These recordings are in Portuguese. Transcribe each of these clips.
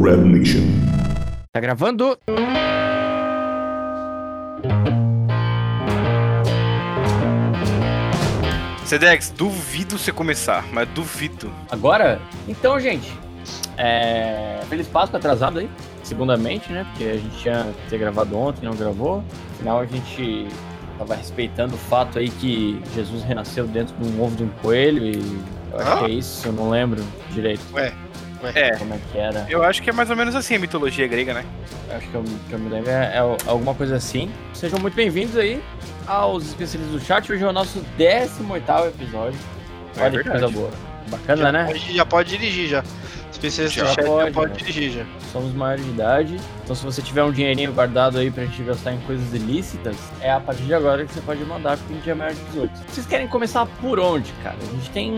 Red Nation. Tá gravando? Sedex, duvido você começar, mas duvido. Agora? Então, gente, é... Feliz Páscoa atrasado aí, segundamente, né? Porque a gente tinha que ter gravado ontem, não gravou. Afinal, a gente tava respeitando o fato aí que Jesus renasceu dentro de um ovo de um coelho e eu acho Ah? que é isso, eu não lembro direito ué. É, como é que era. eu acho que é mais ou menos assim a mitologia grega, né? Acho que eu, que eu me lembro é, é alguma coisa assim. Sejam muito bem-vindos aí aos especialistas do chat. Hoje é o nosso 18 episódio. É Olha que verdade. coisa boa. Bacana, já, né? pode, já pode dirigir já. Especialista Já do chat pode, já pode né? dirigir já. Somos maiores de idade. Então, se você tiver um dinheirinho guardado aí pra gente gastar em coisas ilícitas, é a partir de agora que você pode mandar, porque a gente é maior de 18. Vocês querem começar por onde, cara? A gente tem.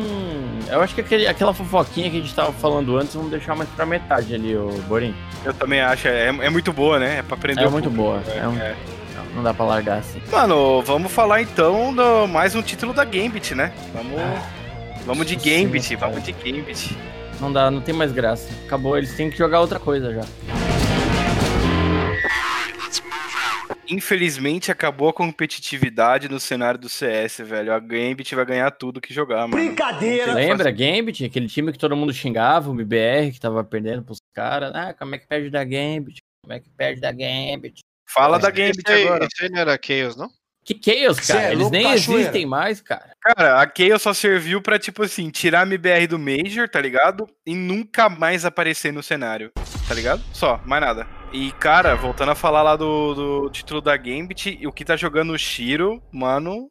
Eu acho que aquele- aquela fofoquinha que a gente tava falando antes, vamos deixar mais pra metade ali, ô Borim. Eu também acho, é, é muito boa, né? É pra aprender É o muito público. boa. É um- É. Não dá pra largar assim. Mano, vamos falar então do mais um título da Gambit, né? Vamos, vamos de Gambit, senhora. vamos de Gambit. Não dá, não tem mais graça. Acabou, eles têm que jogar outra coisa já. Infelizmente acabou a competitividade no cenário do CS, velho. A Gambit vai ganhar tudo que jogar, mano. Brincadeira. Lembra, Gambit? Aquele time que todo mundo xingava, o BBR, que tava perdendo pros caras. Ah, como é que perde da Gambit? Como é que perde da Gambit? Fala da Gambit esse aí, agora. Esse aí não era Chaos, não? Que Chaos, cara? é Eles nem cachoeira. existem mais, cara. Cara, a Chaos só serviu pra, tipo assim, tirar a MBR do Major, tá ligado? E nunca mais aparecer no cenário, tá ligado? Só, mais nada. E, cara, voltando a falar lá do, do título da Gambit, o que tá jogando o Shiro, mano,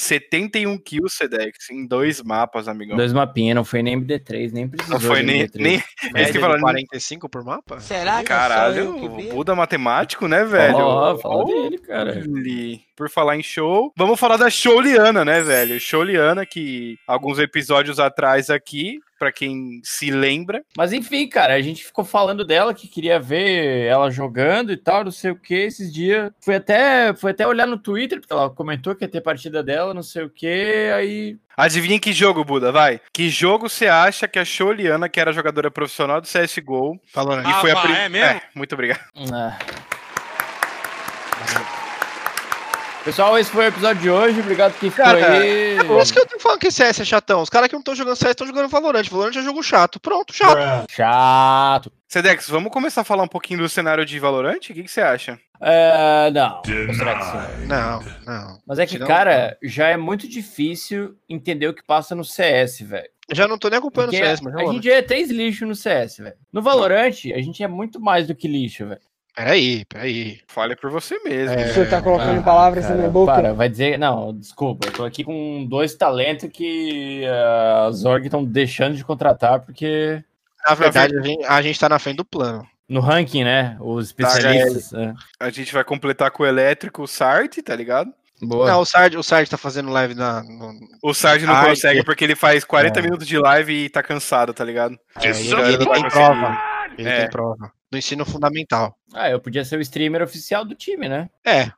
71 kills, Sedex, em dois mapas, amigão. Dois mapinhas, não foi nem MD3, nem precisou Não foi de nem, MD3. nem... É isso que de fala, nem- 45 por mapa? Será que Caralho, que? Buda matemático, né, velho? Ó, fala Ó, dele, cara. ele. Por falar em show, vamos falar da Showliana, né, velho? Showliana, que alguns episódios atrás aqui, pra quem se lembra, Mas enfim, cara, a gente ficou falando dela que queria ver ela jogando e tal, não sei o que, esses dias. Fui até, fui até olhar no Twitter, porque ela comentou que ia ter partida dela, não sei o que, aí. Adivinha que jogo, Buda, vai. Que jogo você acha que a Sholiana, que era jogadora profissional do CSGO, Falando e foi a pá, prim- é mesmo? muito obrigado. ah. Pessoal, esse foi o episódio de hoje. Obrigado que ficou Cara, aí. É por isso que eu tô falando que CS é chatão. Os caras que não estão jogando CS estão jogando Valorant. Valorant é jogo chato. Pronto, chato. Chato. Sedex, vamos começar a falar um pouquinho do cenário de Valorant? O que, que você acha? É, não. Ou será que sim? Não, não. Mas é que, cara, já é muito difícil entender o que passa no CS, velho. Já não tô nem acompanhando o Porque CS, mas a gente é três lixos no CS, velho. No Valorant, a gente é muito mais do que lixo, velho. Peraí, peraí. Fale por você mesmo. É, O senhor tá colocando Ah, palavras na Cara, minha boca? Para, vai dizer. Não, desculpa, eu tô aqui com dois talentos que uh, as org estão deixando de contratar, porque. Na verdade, a gente, a gente tá na frente do plano. No ranking, né? Os Tá, especialistas. é. A gente vai completar com o elétrico, o Sart, tá ligado? Boa. Não, o Sard, o Sard tá fazendo live na. No, O Sart não Ai, consegue que- porque ele faz 40 É. minutos de live e tá cansado, tá ligado? é, Isso ele, aí ele não vai tem conseguir. prova. Ele É. tem prova. No ensino fundamental. Ah, eu podia ser o streamer oficial do time, né? É,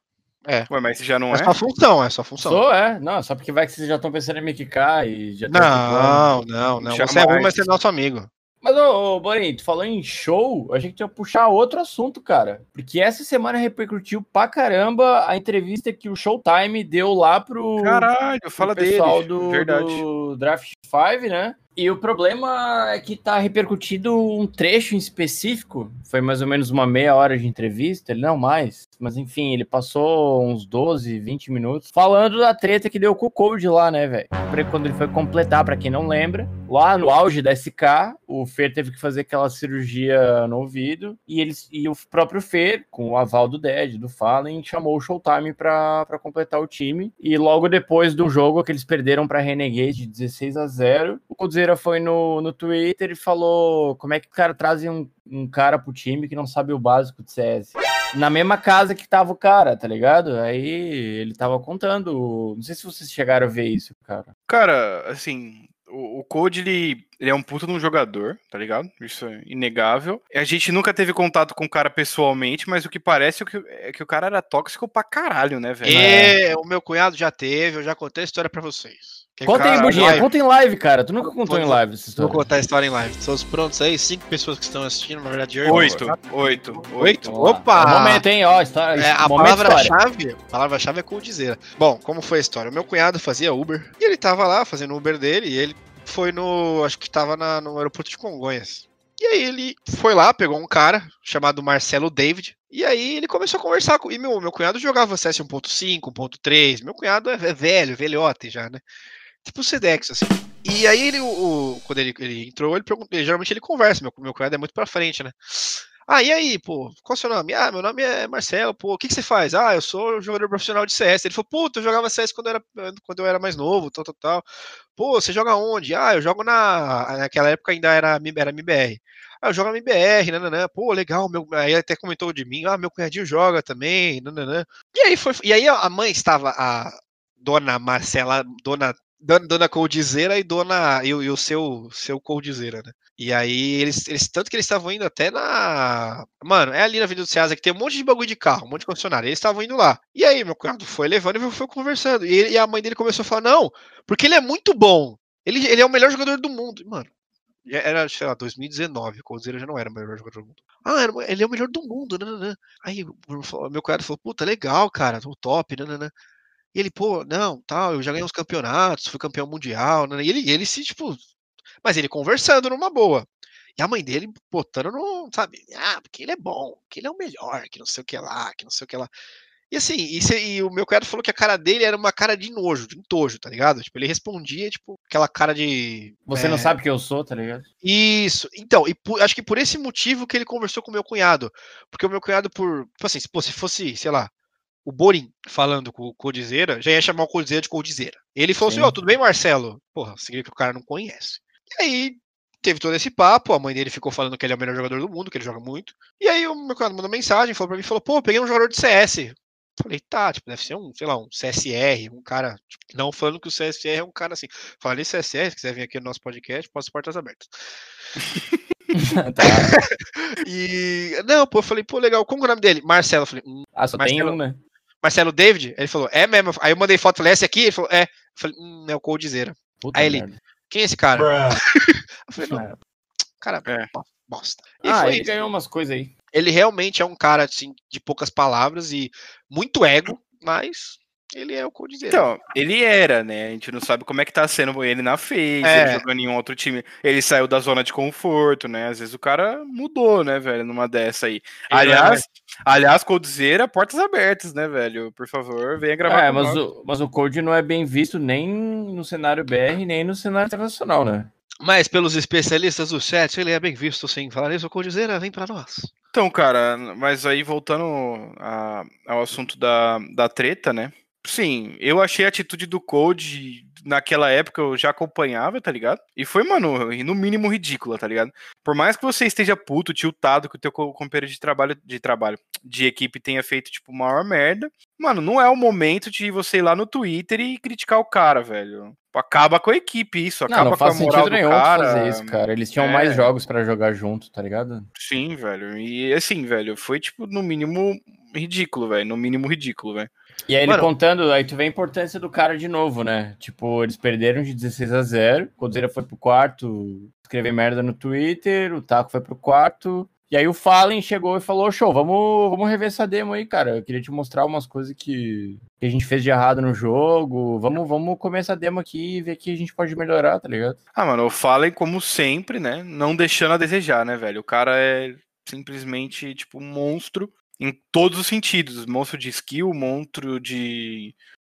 Ué, mas já não é é? só função, é só função. Sou, é. Não, só porque vai que vocês já estão pensando em me quicar e já Não, não, não. Você é ruim, mas você é nosso amigo. Mas, ô, ô tu falou em show, a gente ia puxar outro assunto, cara. Porque essa semana repercutiu pra caramba a entrevista que o Showtime deu lá pro, Caralho, pro fala pessoal dele. do, Verdade. do Draft 5, né? E o problema é que tá repercutido um trecho em específico. Foi mais ou menos uma meia hora de entrevista, ele não mais. Mas enfim, ele passou uns 12, 20 minutos falando da treta que deu com o Code lá, né, velho? Quando ele foi completar, pra quem não lembra, lá no auge da SK, o Fer teve que fazer aquela cirurgia no ouvido. E, eles, e o próprio Fer, com o aval do Dead, do Fallen, chamou o Showtime pra, pra completar o time. E logo depois do jogo que eles perderam pra Renegade de 16 a 0, o Coldzera foi no, no Twitter e falou como é que o cara traz um, um cara pro time que não sabe o básico de CS. Na mesma casa que tava o cara, tá ligado? Aí ele tava contando. Não sei se vocês chegaram a ver isso, cara. Cara, assim, o, o Code, ele, ele é um puta de um jogador, tá ligado? Isso é inegável. A gente nunca teve contato com o cara pessoalmente, mas o que parece é que, é que o cara era tóxico pra caralho, né, velho? E o meu cunhado já teve, eu já contei a história pra vocês. Conta aí, Budinha. live. Conta em live, cara. Tu nunca contou Vou- em live essa Vou história. contar a história em live. Todos prontos aí? Cinco pessoas que estão assistindo, na verdade, eu Oito, oito, Oito? oito. Opa! É o momento, hein? Ó, história. É, a palavra-chave, a palavra-chave é coldizeira. Bom, como foi a história? O meu cunhado fazia Uber e ele tava lá fazendo o Uber dele e ele foi no, acho que tava na- no aeroporto de Congonhas. E aí ele foi lá, pegou um cara chamado Marcelo David e aí ele começou a conversar com e meu, meu cunhado jogava CS 1.5, 1.3. Meu cunhado é é velho, velhote já, né? Tipo o Sedex assim. E aí ele, o, quando ele, ele entrou, ele perguntou, geralmente ele conversa, meu, meu cunhado é muito pra frente, né? Ah, e aí, pô, qual é o seu nome? Ah, meu nome é Marcelo, pô, o que, que você faz? Ah, eu sou jogador profissional de CS. Ele falou, puta, eu jogava CS quando eu era, quando eu era mais novo, tal, tal, tal. Pô, você joga onde? Ah, eu jogo na. Naquela época ainda era, era MBR. Ah, eu jogo na MBR, nananã. Pô, legal, meu, aí até comentou de mim, ah, meu cunhadinho joga também, nananã. E aí foi. E aí a mãe estava, a dona Marcela, dona. Dona, dona Coldizeira e dona e, e o seu seu Coldizeira, né? E aí eles, eles tanto que eles estavam indo até na, mano, é ali na Avenida do Ceasa que tem um monte de bagulho de carro, um monte de concessionário. Eles estavam indo lá. E aí meu cunhado foi levando e foi conversando. E, ele- e a mãe dele começou a falar não, porque ele é muito bom. Ele, ele é o melhor jogador do mundo, mano. já Era, sei lá, 2019, o Coldizeira já não era o melhor jogador do mundo. Ah, ele é o melhor do mundo, nananã. Aí meu cunhado falou, puta, legal, cara, o top, nananã. E ele, pô, não, tal, eu já ganhei uns campeonatos, fui campeão mundial, né? E ele, ele se, tipo. Mas ele conversando numa boa. E a mãe dele botando no, sabe? Ah, porque ele é bom, que ele é o melhor, que não sei o que lá, que não sei o que lá. E assim, e, se- e o meu cunhado falou que a cara dele era uma cara de nojo, de entojo, tá ligado? Tipo, ele respondia, tipo, aquela cara de. Você não é, sabe quem eu sou, tá ligado? isso. Então, e por- acho que por esse motivo que ele conversou com o meu cunhado. Porque o meu cunhado, por. Tipo assim, se, pô, se fosse, sei lá, o Borin falando com o Codizeira, já ia chamar o Codizeira de Codizeira. Ele falou assim: Sim. Ó, tudo bem, Marcelo? Porra, significa que o cara não conhece. E aí, teve todo esse papo. A mãe dele ficou falando que ele é o melhor jogador do mundo, que ele joga muito. E aí, o meu cunhado mandou mensagem, falou pra mim: falou, pô, peguei um jogador de CS. Falei, tá, tipo, deve ser um, sei lá, um CSR, um cara. tipo, não falando que o CSR é um cara assim. Falei CSR, se quiser vir aqui no nosso podcast, posso portas abertas. Tá. E. Não, pô, eu falei, pô, legal. Como é o nome dele? Marcelo. Eu falei, hum, Ah, só tem Marcelo- um, né? Marcelo David? Ele falou, é mesmo. Aí eu mandei foto, falei, esse aqui? Ele falou, é. Eu falei, hum, é o Coldzera. Puta Aí ele- merda. Quem é esse cara? Eu falei, não, cara, É. bo- bosta. E Ah, foi ele ganhou umas coisas aí. Ele realmente é um cara, assim, de poucas palavras e muito ego, mas ele é o Coldzera. Então, ele era, né? A gente não sabe como é que tá sendo ele na FaZe, É. ele jogando em um outro time. Ele saiu da zona de conforto, né? Às vezes o cara mudou, né, velho, numa dessa aí. aliás, aliás, Coldzera, portas abertas, né, velho? Por favor, venha gravar É, com mas o, mas o Code não é bem visto nem no cenário BR, nem no cenário internacional, né? Mas pelos especialistas do chat, ele é bem visto, sim. Falar isso, o Coldzera vem pra nós. Então, cara, mas aí voltando a- ao assunto da, da treta, né? Sim, eu achei a atitude do Code naquela época eu já acompanhava, tá ligado? E foi, mano, no mínimo ridícula, tá ligado? Por mais que você esteja puto, tiltado que o teu co- companheiro de trabalho, de trabalho, de equipe tenha feito, tipo, maior merda, mano, não é o momento de você ir lá no Twitter e criticar o cara, velho. Acaba com a equipe isso, Não, acaba não com a faz moral sentido do nenhum cara. fazer isso, cara. Eles tinham É. mais jogos pra jogar junto, tá ligado? Sim, velho. E assim, velho, foi tipo no mínimo ridículo, velho, no mínimo ridículo, velho. E aí ele Mano- contando, aí tu vê a importância do cara de novo, né? Tipo, eles perderam de 16 a 0. O Codzeira foi pro quarto escrever merda no Twitter, o Taco foi pro quarto. E aí o Fallen chegou e falou: show, vamos, vamos rever essa demo aí, cara. Eu queria te mostrar umas coisas que, que a gente fez de errado no jogo. Vamos, vamos comer essa demo aqui e ver que a gente pode melhorar, tá ligado? Ah, mano, o Fallen, como sempre, né? Não deixando a desejar, né, velho? O cara é simplesmente, tipo, um monstro em todos os sentidos. Monstro de skill, monstro de,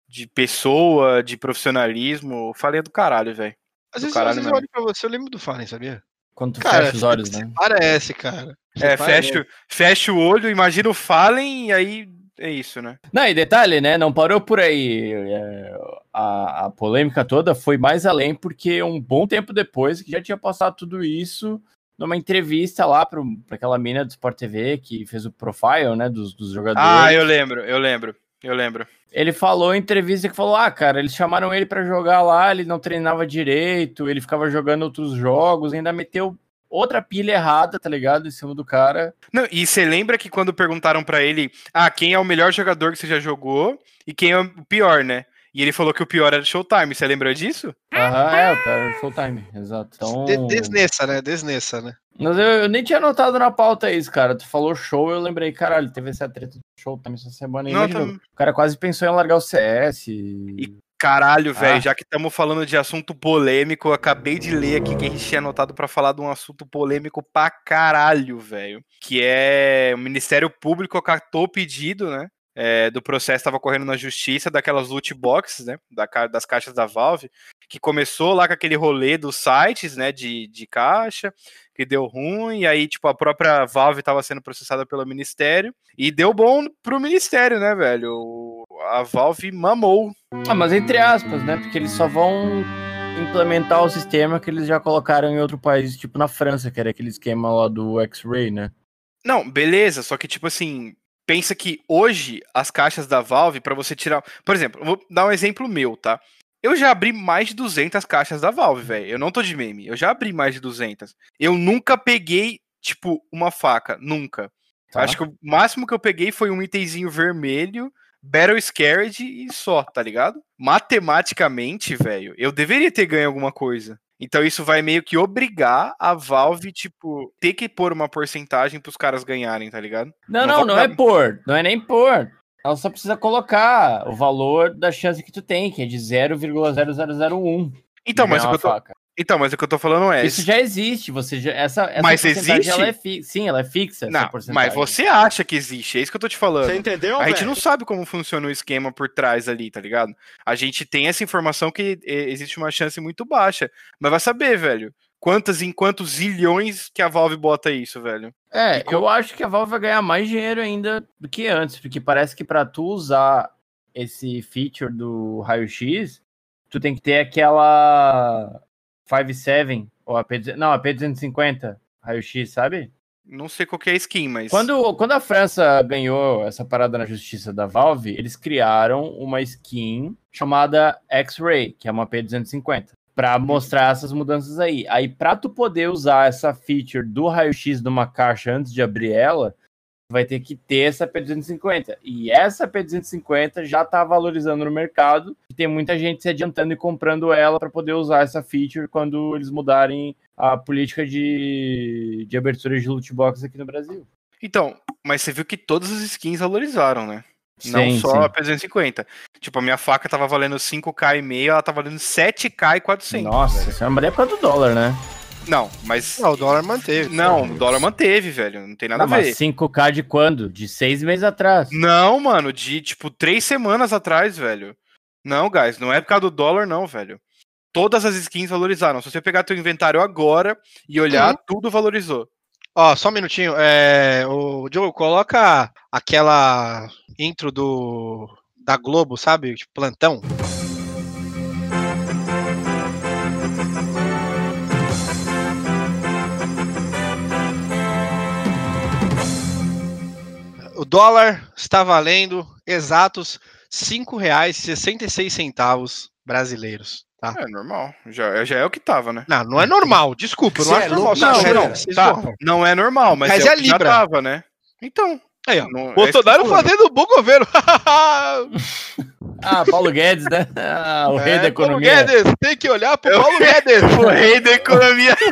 de pessoa, de profissionalismo. O Fallen é do caralho, velho. Às Do vezes, caralho às vezes eu olho pra você, eu lembro do Fallen, sabia? Quando tu Cara, fecha os olhos, né? Parece, cara. Você É, parece. fecha, fecha o olho, imagina o Fallen e aí é isso, né? Não, e detalhe, né? Não parou por aí. É, a, a polêmica toda foi mais além, porque um bom tempo depois, que já tinha passado tudo isso, numa entrevista lá para aquela mina do Sport TV que fez o profile, né? Dos, dos jogadores. Ah, eu lembro, eu lembro, eu lembro. Ele falou em entrevista que falou: ah, cara, eles chamaram ele pra jogar lá, ele não treinava direito, ele ficava jogando outros jogos, ainda meteu outra pilha errada, tá ligado? Em cima do cara. Não, e você lembra que quando perguntaram pra ele, ah, quem é o melhor jogador que você já jogou e quem é o pior, né? E ele falou que o pior era o Showtime. Você lembra disso? Aham, é, o pior era o Showtime, exato. Então... De- Desneça, né? Desneça, né? Mas eu, eu nem tinha notado na pauta isso, cara. Tu falou show, eu lembrei, caralho, teve essa treta do Showtime essa semana aí. Não, tá- O cara quase pensou em largar o CS. E... Caralho, velho, Ah. já que estamos falando de assunto polêmico, eu acabei de ler aqui que a gente tinha anotado pra falar de um assunto polêmico pra caralho, velho. Que é o Ministério Público acatou o pedido, né? É, do processo estava correndo na justiça daquelas loot boxes, né? da das caixas da Valve, que começou lá com aquele rolê dos sites, né? De, de caixa, que deu ruim, e aí, tipo, a própria Valve estava sendo processada pelo Ministério, e deu bom pro Ministério, né, velho? A Valve mamou Ah, mas entre aspas, né? Porque eles só vão implementar o sistema que eles já colocaram em outro país, tipo na França, que era aquele esquema lá do X-Ray, né? Não, beleza, só que tipo assim, pensa que hoje as caixas da Valve pra você tirar, por exemplo, vou dar um exemplo meu, tá? Eu já abri mais de 200 caixas da Valve, velho. Eu não tô de meme, eu já abri mais de 200. Eu nunca peguei tipo uma faca, nunca. Tá? Acho que o máximo que eu peguei foi um itemzinho vermelho, Battle Scared e só, tá ligado? Matematicamente, velho, eu deveria ter ganho alguma coisa. Então isso vai meio que obrigar a Valve, tipo, ter que pôr uma porcentagem pros caras ganharem, tá ligado? Não, Não não, não é por. Não é nem por. Ela só precisa colocar o valor da chance que tu tem, que é de 0,0001. Então, mas o ganhar que eu tô. Então, mas o que eu tô falando é. Isso já existe, você já, essa, essa Mas porcentagem, existe? Ela é fi, sim, ela é fixa, essa Não, porcentagem. mas você acha que existe, é isso que eu tô te falando. Você entendeu, A gente velho? não sabe como funciona o esquema por trás ali, tá ligado? A gente tem essa informação que eh, existe uma chance muito baixa. Mas vai saber, velho. Quantas em quantos zilhões que a Valve bota isso, velho? É, E co- eu acho que a Valve vai ganhar mais dinheiro ainda do que antes, porque parece que pra tu usar esse feature do raio-x, tu tem que ter aquela 57 ou a P, não, a P250 raio-x, sabe? Não sei qual que é a skin, mas. Quando, quando a França ganhou essa parada na justiça da Valve, eles criaram uma skin chamada X-Ray, que é uma P250, pra mostrar essas mudanças aí. Aí, pra tu poder usar essa feature do raio-x de uma caixa antes de abrir ela, vai ter que ter essa P250. E essa P250 já tá valorizando no mercado, e tem muita gente se adiantando e comprando ela pra poder usar essa feature quando eles mudarem a política de, de abertura de loot box aqui no Brasil. Então, mas você viu que todas as skins valorizaram, né? Não Sim, só sim. a P250. Tipo, a minha faca tava valendo 5k e meio, ela tá valendo 7k e 400. Nossa, velho. isso é uma época do dólar, né? Não, mas. Não, o dólar manteve. Não, o dólar manteve, velho. Não tem nada Não, a ver. mas 5K de quando? De seis meses atrás. Não, mano, de tipo três semanas atrás, velho. Não, guys, não é por causa do dólar, não, velho. Todas as skins valorizaram. Se você pegar teu inventário agora e olhar, tudo valorizou. Ó, só um minutinho. É, o Diogo, coloca aquela intro do da Globo, sabe? Tipo, plantão. O dólar está valendo exatos R$ 5,66 brasileiros. Tá? É normal. Já, já é o que tava, né? Não, não é normal, desculpa, não acho é normal. não, não, tá. Não é normal, mas, Mas é, é o que já Libra. tava, né? Então. Aí, ó. não- é Bolsonaro falando. fazendo um bom governo. Ah, Paulo Guedes, né? Ah, o rei É, da economia. Paulo Guedes, tem que olhar pro Eu- Paulo Guedes. O rei da economia.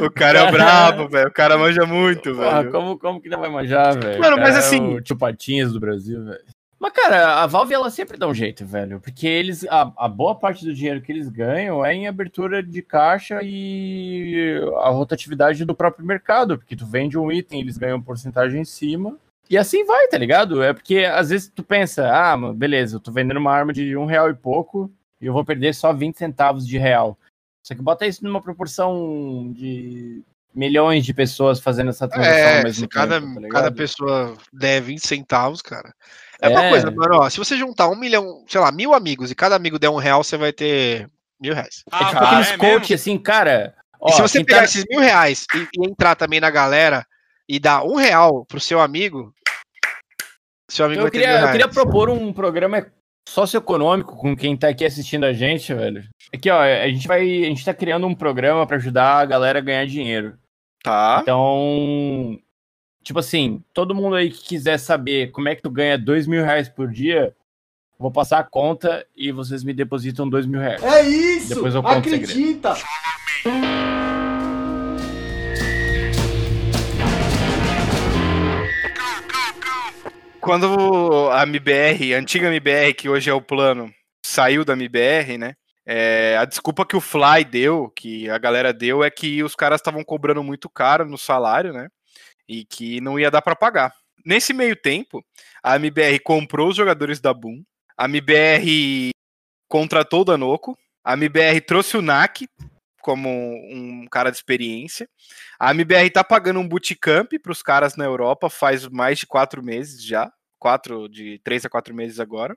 o cara é Cara. brabo, velho. O cara manja muito, velho. como, como que não vai manjar, velho? Mano, O mas é assim- O tio Patinhas do Brasil, velho. Mas, cara, a Valve, ela sempre dá um jeito, velho. Porque eles, a, a boa parte do dinheiro que eles ganham é em abertura de caixa e a rotatividade do próprio mercado. Porque tu vende um item, eles ganham porcentagem em cima. E assim vai, tá ligado? É porque às vezes tu pensa, ah, mano, beleza, eu tô vendendo uma arma de um real e pouco e eu vou perder só 20 centavos de real. Só que bota isso numa proporção de milhões de pessoas fazendo essa transação ao É, mesmo se cada, tempo, tá cada pessoa der 20 centavos, cara. É, uma É. coisa, mano, ó, se você juntar um milhão, sei lá, mil amigos e cada amigo der um real, você vai ter mil reais. É tipo Ah, aqueles é coach mesmo? assim, cara. Ó, e se você pegar tá- esses mil reais e, e entrar também na galera e dar um real pro seu amigo, seu amigo eu vai ter queria, mil eu reais. queria propor um programa socioeconômico com quem tá aqui assistindo a gente, velho. Aqui, ó, a gente vai. A gente tá criando um programa pra ajudar a galera a ganhar dinheiro. Tá. Então, tipo assim, todo mundo aí que quiser saber como é que tu ganha dois mil reais por dia, Vou passar a conta e vocês me depositam dois mil reais. É isso! Depois eu conto o segredo. Quando a MBR, a antiga MBR, que hoje é o plano, saiu da MBR, né? é, a desculpa que o Fly deu, que a galera deu, é que os caras estavam cobrando muito caro no salário, né? E que não ia dar para pagar. Nesse meio tempo, a MBR comprou os jogadores da Boom, a MBR contratou o Danoco, a MBR trouxe o NAC como um cara de experiência. A MBR tá pagando um bootcamp para os caras na Europa faz mais de quatro meses já. Quatro, de três a quatro meses agora.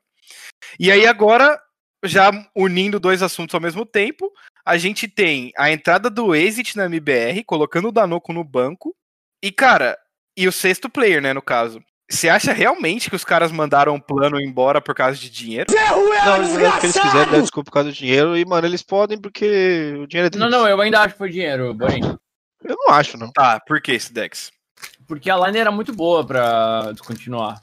E aí agora, já unindo dois assuntos ao mesmo tempo, a gente tem a entrada do Exit na MBR, colocando o Danoco no banco. E, cara, e o sexto player, né, no caso. Você acha realmente que os caras mandaram o plano embora por causa de dinheiro? Não, eles fizeram o que eles quiserem, dar desculpa por causa do dinheiro. E, mano, eles podem porque o dinheiro é deles. Não, não, eu ainda acho que foi dinheiro, Borim. Eu não acho, não. Tá, por que esse Dex? Porque a line era muito boa pra descontinuar.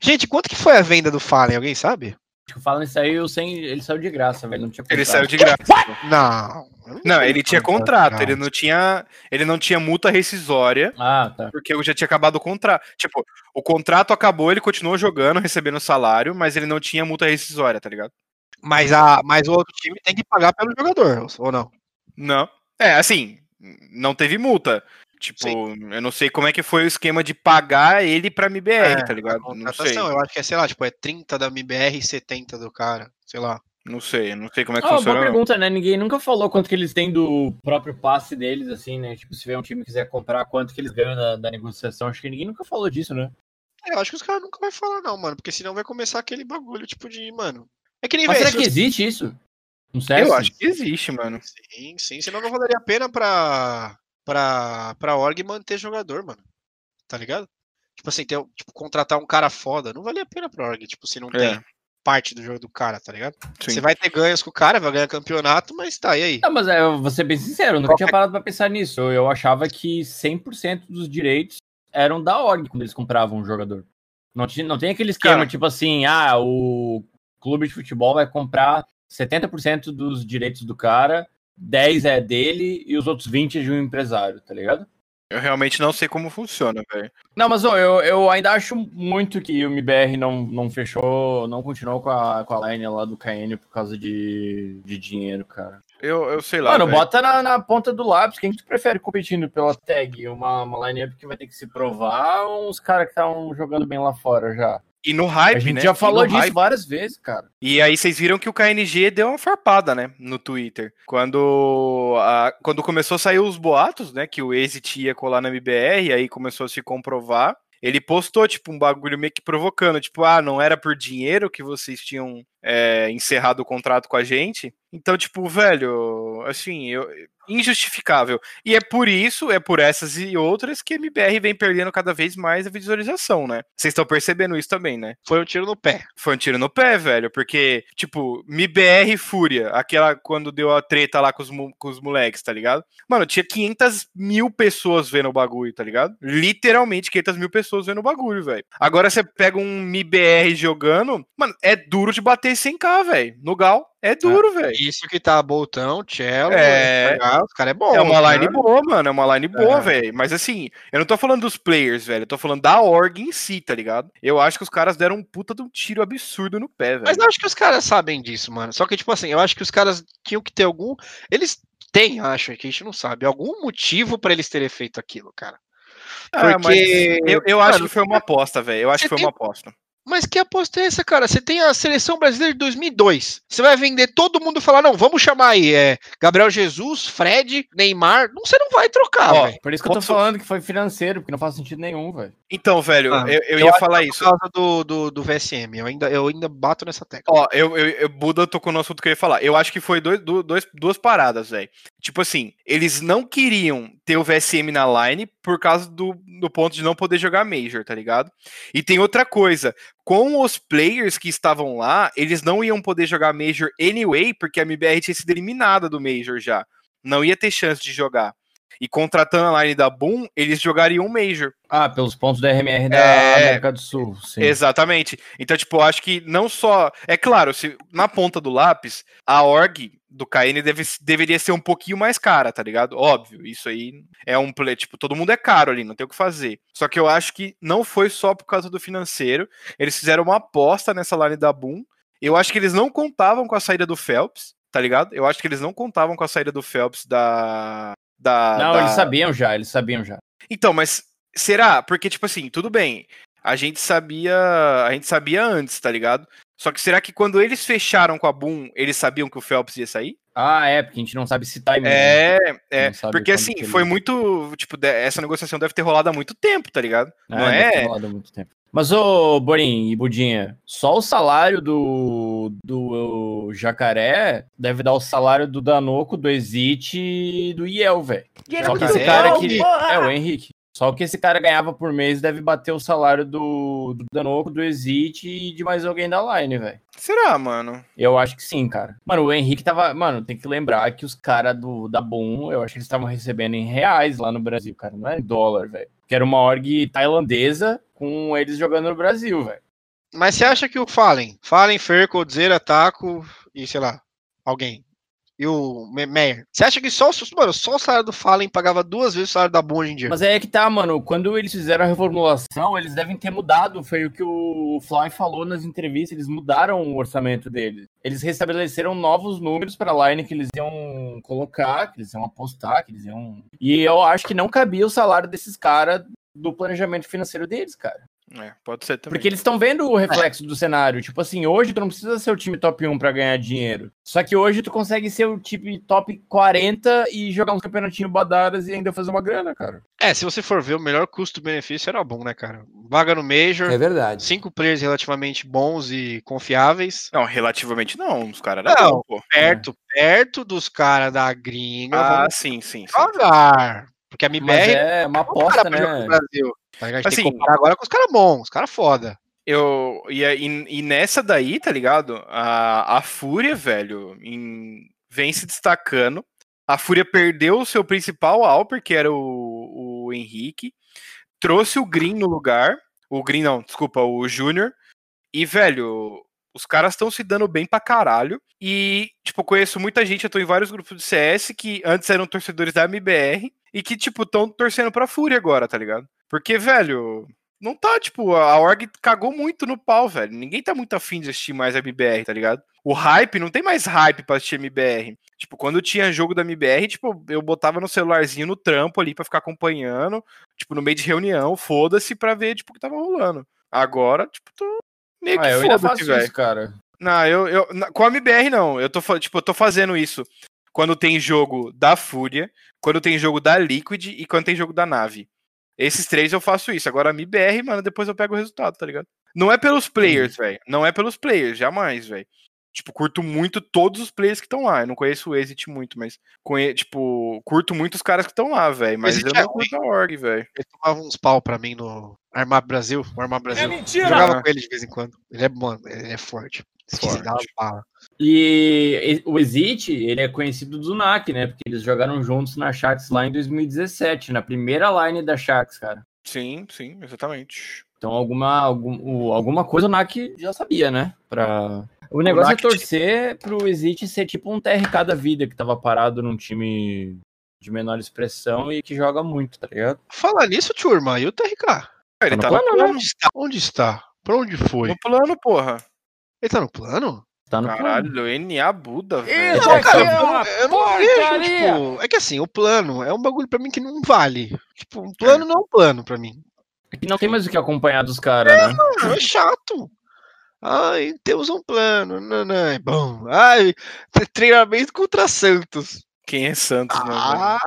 Gente, quanto que foi a venda do Fallen? Alguém sabe? Acho que o Fallen saiu sem. Ele saiu de graça, velho. Não tinha Ele contrato. saiu de graça. Não. Não, ele tinha contrato, ele não tinha, ele não tinha multa rescisória, Ah, tá. porque eu já tinha acabado o contrato. Tipo, o contrato acabou, ele continuou jogando, recebendo salário, mas ele não tinha multa rescisória, tá ligado? Mas, a, mas o outro time tem que pagar pelo jogador, ou não? Não. É, assim, não teve multa. Tipo, Sim. eu não sei como é que foi o esquema de pagar ele pra MBR, É, tá ligado? Não sei. Eu acho que é, sei lá, tipo, é 30 da MBR e 70 do cara, sei lá. Não sei, não sei como é que Ah, boa funciona. não. pergunta, né? Ninguém nunca falou quanto que eles têm do próprio passe deles, assim, né? Tipo, se vier um time que quiser comprar, quanto que eles ganham da, da negociação. Acho que ninguém nunca falou disso, né? É, eu acho que os caras nunca vão falar, não, mano, porque senão vai começar aquele bagulho, tipo, de, mano. É que nem Mas será se que os- existe isso? Não sei. Eu acho que existe, mano. Sim, sim, senão não valeria a pena pra, pra, pra org manter jogador, mano. Tá ligado? Tipo assim, ter, tipo, contratar um cara foda, não valia a pena pra org, tipo, se não É. tem parte do jogo do cara, tá ligado? Sim. Você vai ter ganhos com o cara, vai ganhar campeonato, mas tá, e aí? Não, mas é, eu vou ser bem sincero, eu nunca tinha parado pra pensar nisso. Eu achava que 100% dos direitos eram da org quando eles compravam um jogador. Não, tinha, não tem aquele esquema, Cara. tipo assim, ah, o clube de futebol vai comprar 70% dos direitos do cara, 10 é dele e os outros 20 é de um empresário, tá ligado? Eu realmente não sei como funciona, velho. Não, mas ó, eu, eu ainda acho muito que o MBR não, não fechou, não continuou com a, com a line lá do KN por causa de, de dinheiro, cara. Eu, eu sei lá. Mano, velho. bota na, na ponta do lápis. Quem que tu prefere competindo pela tag? Uma, uma line-up que vai ter que se provar ou uns caras que estão jogando bem lá fora já? E no hype, A gente né? já falou disso hype. várias vezes, cara. E aí vocês viram que o KNG deu uma farpada, né, no Twitter. Quando, a- quando começou a sair os boatos, né, que o Exit ia colar na MBR, aí começou a se comprovar. Ele postou, tipo, um bagulho meio que provocando, tipo, ah, não era por dinheiro que vocês tinham é, encerrado o contrato com a gente. Então, tipo, velho, assim, eu, injustificável. E é por isso, é por essas e outras que a MBR vem perdendo cada vez mais a visualização, né? Vocês estão percebendo isso também, né? Foi um tiro no pé. Foi um tiro no pé, velho, porque, tipo, MBR Fúria, aquela quando deu a treta lá com os, com os moleques, tá ligado? Mano, tinha 500 mil pessoas vendo o bagulho, tá ligado? Literalmente 500 mil pessoas vendo o bagulho, velho. Agora você pega um MBR jogando, mano, é duro de bater 100k, velho, no Gal. É duro, velho. Isso que tá Boltão, Cello, É. FH, os caras é bom. É uma né? line boa, mano. É uma line boa, É. velho. Mas assim, eu não tô falando dos players, velho. Eu tô falando da org em si, tá ligado? Eu acho que os caras deram um puta de um tiro absurdo no pé, velho. Mas eu acho que os caras sabem disso, mano. Só que, tipo assim, eu acho que os caras tinham que ter algum. Eles têm, acho, que a gente não sabe, algum motivo pra eles terem feito aquilo, cara. Ah, mas Porque. eu, eu acho Mano, que foi uma aposta, velho. Eu acho que foi tem- uma aposta. Mas que aposta é essa, cara? Você tem a seleção brasileira de 2002. Você vai vender todo mundo e falar, não, vamos chamar aí é, Gabriel Jesus, Fred, Neymar. Não, você não vai trocar, Ó, velho. Por isso que eu tô Posso- falando que foi financeiro, porque não faz sentido nenhum, velho. Então, velho, Ah, eu, eu eu ia falar Por isso. causa do, do, do VSM. Eu ainda, eu ainda bato nessa tecla. Ó, eu, eu, eu Buda tocou no assunto que eu ia falar. Eu acho que foi dois, dois, duas paradas, velho. Tipo assim, eles não queriam ter o VSM na line por causa do, do ponto de não poder jogar Major, tá ligado? E tem outra coisa. Com os players que estavam lá, eles não iam poder jogar Major anyway, porque a MBR tinha sido eliminada do Major já. Não ia ter chance de jogar. E contratando a line da Boom, eles jogariam um Major. Ah, pelos pontos da RMR da É. América do Sul. Sim. Exatamente. Então, tipo, eu acho que não só. É claro, se na ponta do lápis, a org do KN deve, deveria ser um pouquinho mais cara, tá ligado? Óbvio, isso aí é um play. Tipo, todo mundo é caro ali, não tem o que fazer. Só que eu acho que não foi só por causa do financeiro. Eles fizeram uma aposta nessa line da Boom. Eu acho que eles não contavam com a saída do Phelps, tá ligado? Eu acho que eles não contavam com a saída do Phelps da. Da Não, da- eles sabiam já, eles sabiam já. então, mas será? Porque, tipo assim, tudo bem. A gente sabia. A gente sabia antes, tá ligado? Só que será que quando eles fecharam com a Boom, eles sabiam que o Phelps ia sair? Ah, é, porque a gente não sabe se time. É, é. Não sabe Porque assim, foi muito. Tipo, essa negociação deve ter rolado há muito tempo, tá ligado? Não deve ter é? rolado há muito tempo. Mas, ô, Borim e Budinha, só o salário do, do Jacaré deve dar o salário do Danoco, do Exit e do Iel, velho. Só que esse É, cara o que. É, o Henrique. Só que esse cara ganhava por mês deve bater o salário do, do Danoco, do Exit e de mais alguém da Line, velho. Será, mano? Eu acho que sim, cara. Mano, o Henrique tava. Mano, tem que lembrar que os caras do da Boom, eu acho que eles estavam recebendo em reais lá no Brasil, cara. Não é em dólar, velho. Que era uma org tailandesa com eles jogando no Brasil, velho. Mas você acha que o Fallen, Fallen, Fer, Coldzera, Taco e sei lá, alguém. E o Me- Meyer. Você acha que só, o- mano, só o salário do Fallen pagava duas vezes o salário da Boom hoje em dia? Mas é que tá, mano. Quando eles fizeram a reformulação, eles devem ter mudado. Foi o que o Fly falou nas entrevistas. Eles mudaram o orçamento deles. Eles restabeleceram novos números pra line que eles iam colocar, que eles iam apostar, que eles iam. E eu acho que não cabia o salário desses caras do planejamento financeiro deles, cara. É, pode ser também. Porque eles estão vendo o reflexo do cenário. Tipo assim, hoje tu não precisa ser o time top 1 pra ganhar dinheiro. Só que hoje tu consegue ser o time top 40 e jogar uns campeonatinhos badaras e ainda fazer uma grana, cara. É, se você for ver, o melhor custo-benefício era bom, né, cara? Vaga no Major, É verdade. cinco players relativamente bons e confiáveis. Não, relativamente não. Os caras Não, bom, pô. Perto, perto dos caras da gringa, Ah, vamos sim, sim, sim. devagar. Porque a Mas MBR é uma é um aposta, no né? Brasil. Tá ligado? A gente tem Assim- que comparar agora com os caras bons, os caras foda. Eu, e, e, e nessa daí, tá ligado? A, a Fúria, velho, em- vem se destacando. A Fúria perdeu o seu principal Alper, que era o, o Henrique. Trouxe o Green no lugar. O Green, não, desculpa, o Júnior. E, velho, os caras estão se dando bem pra caralho. E, tipo, conheço muita gente, eu tô em vários grupos de CS que antes eram torcedores da MBR e que, tipo, estão torcendo pra Fúria agora, tá ligado? Porque, velho, não tá, tipo, a org cagou muito no pau, velho. Ninguém tá muito afim de assistir mais MBR, tá ligado? O hype, não tem mais hype pra assistir MBR. Tipo, quando tinha jogo da MBR, tipo, eu botava no celularzinho no trampo ali pra ficar acompanhando, tipo, no meio de reunião, foda-se pra ver, tipo, o que tava rolando. Agora, tipo, tô meio que Ah, eu ainda faço velho. isso, cara. Não, eu, eu com a MBR não. Eu tô, tipo, eu tô fazendo isso quando tem jogo da Fúria, quando tem jogo da Liquid e quando tem jogo da Nave. Esses três eu faço isso. Agora a MBR, mano, depois eu pego o resultado, tá ligado? Não é pelos players, velho. Não é pelos players, jamais, velho. Tipo, curto muito todos os players que estão lá. Eu não conheço o Exit muito, mas conhe... tipo, curto muito os caras que estão lá, velho. Mas Exit eu é não curto a org, velho. Ele tomava uns pau pra mim no Armar Brasil. O Armar Brasil. É mentira! Jogava com ele de vez em quando. Ele é, mano, ele é forte. Forte. E o Exit, ele é conhecido do NAC, né? Porque eles jogaram juntos na Sharks lá em 2017, na primeira line da Sharks, cara. Sim, sim, exatamente. Então alguma, algum, alguma coisa o NAC já sabia, né? Pra... O negócio NAC é torcer pro Exit ser tipo um TRK da vida, que tava parado num time de menor expressão e que joga muito, tá ligado? Fala nisso, turma. E o TRK? Ele no tá no plano, plano, Onde está? Onde está? Pra onde foi? no plano, porra. Ele tá no plano? Tá no plano. Caralho, NA Buda, velho. Não, aqui cara, é uma eu não vejo, tipo, é que assim, o plano é um bagulho pra mim que não vale. Tipo, um plano não é um plano pra mim. Aqui não tem mais o que acompanhar dos caras, né? Não, é chato. Ai, temos um plano. Não, não, é bom. Ai, tre- treinamento contra Santos. Quem é Santos, né? Ah,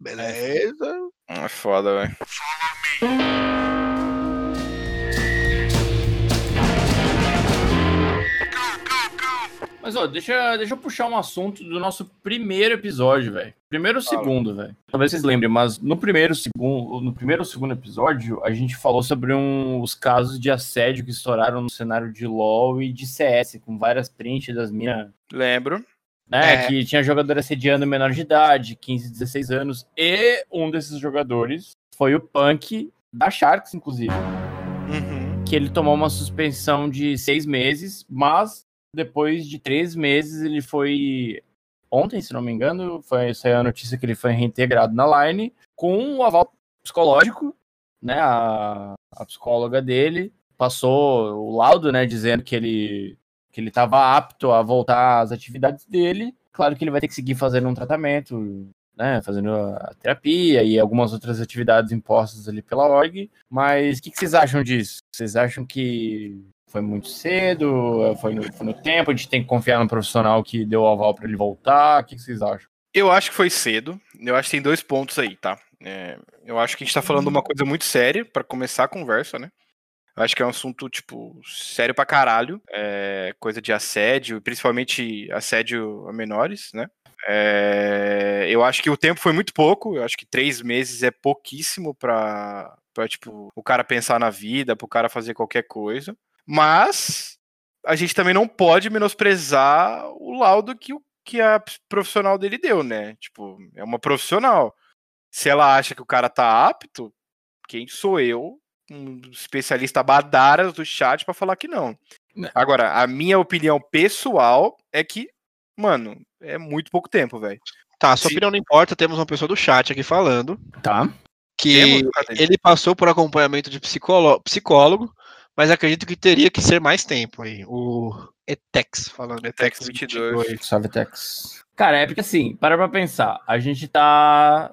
beleza. É foda, velho. Mas, ó, deixa, deixa eu puxar um assunto do nosso primeiro episódio, velho. Primeiro ou segundo, velho. Talvez vocês lembrem, mas no primeiro, segundo, no primeiro ou segundo episódio, a gente falou sobre um, os casos de assédio que estouraram no cenário de LoL e de CS, com várias prints das minas Lembro. né? É. Que tinha jogador assediando menor de idade, 15, 16 anos. E um desses jogadores foi o Punk da Sharks, inclusive. Uhum. Que ele tomou uma suspensão de seis meses, mas depois de três meses ele foi. Ontem, se não me engano, foi saiu a notícia que ele foi reintegrado na line com o aval psicológico, né? A, a psicóloga dele passou o laudo, né? Dizendo que ele que ele estava apto a voltar às atividades dele. Claro que ele vai ter que seguir fazendo um tratamento, né? Fazendo a terapia e algumas outras atividades impostas ali pela org. Mas o que, que vocês acham disso? Vocês acham que foi muito cedo? Foi no, foi no tempo? A gente tem que confiar no profissional que deu o aval para ele voltar? O que, que vocês acham? Eu acho que foi cedo. Eu acho que tem dois pontos aí, tá? É, eu acho que a gente tá falando uma coisa muito séria pra começar a conversa, né? Eu acho que é um assunto, tipo, sério pra caralho. É, coisa de assédio, principalmente assédio a menores, né? É, eu acho que o tempo foi muito pouco. Eu acho que três meses é pouquíssimo pra, pra, tipo, o cara pensar na vida, pro cara fazer qualquer coisa. Mas a gente também não pode menosprezar o laudo que, o, que a profissional dele deu, né? Tipo, é uma profissional. Se ela acha que o cara tá apto, quem sou eu, um especialista badaras do chat, pra falar que não. Né. Agora, a minha opinião pessoal é que, mano, é muito pouco tempo, velho. Tá, sua Se- opinião não importa, temos uma pessoa do chat aqui falando Tá. que ele passou por acompanhamento de psicólogo, psicólogo, mas acredito que teria que ser mais tempo aí. O Etex falando. Etex 22. Salve, Tex. Cara, é porque assim, para pra pensar. A gente tá,